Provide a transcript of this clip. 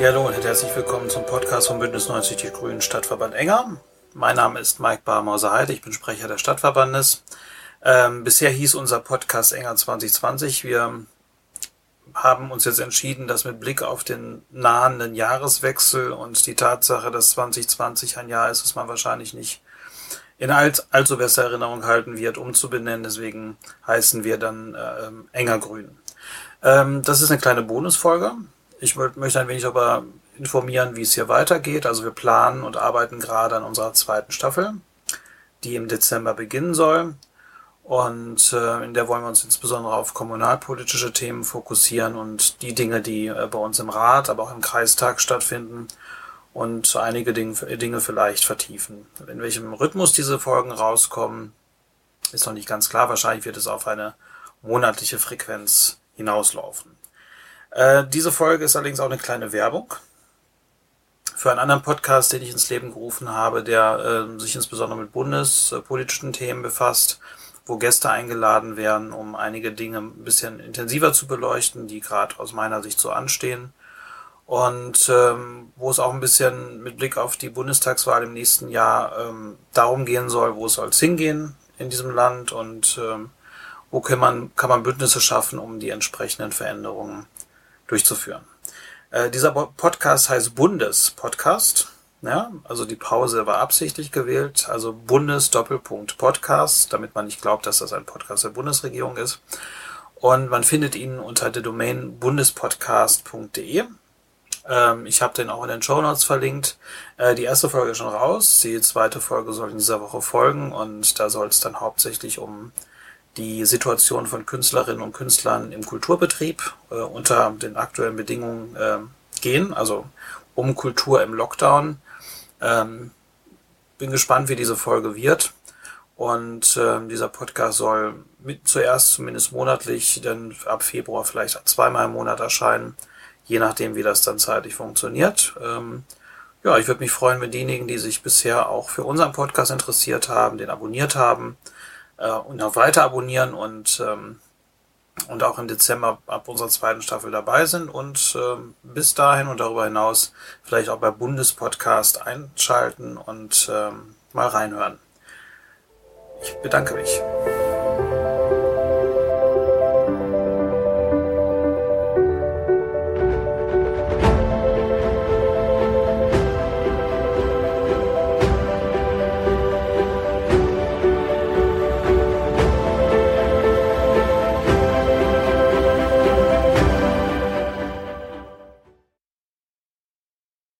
Ja, hallo und herzlich willkommen zum Podcast vom Bündnis 90 Die Grünen Stadtverband Enger. Mein Name ist Mike Barmauser-Heide, ich bin Sprecher des Stadtverbandes. Ähm, bisher hieß unser Podcast Enger 2020. Wir haben uns jetzt entschieden, dass mit Blick auf den nahenden Jahreswechsel und die Tatsache, dass 2020 ein Jahr ist, das man wahrscheinlich nicht in all, allzu bester Erinnerung halten wird, umzubenennen. Deswegen heißen wir dann äh, Enger Grün. Ähm, das ist eine kleine Bonusfolge. Ich möchte ein wenig aber informieren, wie es hier weitergeht. Also wir planen und arbeiten gerade an unserer zweiten Staffel, die im Dezember beginnen soll. Und äh, in der wollen wir uns insbesondere auf kommunalpolitische Themen fokussieren und die Dinge, die äh, bei uns im Rat, aber auch im Kreistag stattfinden und einige Dinge, Dinge vielleicht vertiefen. In welchem Rhythmus diese Folgen rauskommen, ist noch nicht ganz klar. Wahrscheinlich wird es auf eine monatliche Frequenz hinauslaufen. Äh, diese Folge ist allerdings auch eine kleine Werbung für einen anderen Podcast, den ich ins Leben gerufen habe, der äh, sich insbesondere mit bundespolitischen Themen befasst, wo Gäste eingeladen werden, um einige Dinge ein bisschen intensiver zu beleuchten, die gerade aus meiner Sicht so anstehen. Und ähm, wo es auch ein bisschen mit Blick auf die Bundestagswahl im nächsten Jahr ähm, darum gehen soll, wo soll es hingehen in diesem Land und ähm, wo kann man, kann man Bündnisse schaffen, um die entsprechenden Veränderungen durchzuführen. Äh, dieser Podcast heißt Bundespodcast. Ja, also die Pause war absichtlich gewählt, also Bundes-Doppelpunkt Podcast, damit man nicht glaubt, dass das ein Podcast der Bundesregierung ist. Und man findet ihn unter der Domain bundespodcast.de. Ähm, ich habe den auch in den Show Notes verlinkt. Äh, die erste Folge ist schon raus, die zweite Folge soll in dieser Woche folgen und da soll es dann hauptsächlich um die Situation von Künstlerinnen und Künstlern im Kulturbetrieb äh, unter den aktuellen Bedingungen äh, gehen, also um Kultur im Lockdown. Ähm, bin gespannt, wie diese Folge wird. Und äh, dieser Podcast soll mit, zuerst zumindest monatlich, dann ab Februar vielleicht zweimal im Monat erscheinen, je nachdem, wie das dann zeitlich funktioniert. Ähm, ja, ich würde mich freuen, wenn diejenigen, die sich bisher auch für unseren Podcast interessiert haben, den abonniert haben äh, und auch weiter abonnieren und, ähm, und auch im Dezember ab unserer zweiten Staffel dabei sind und ähm, bis dahin und darüber hinaus vielleicht auch bei Bundespodcast einschalten und ähm, mal reinhören. Ich bedanke mich.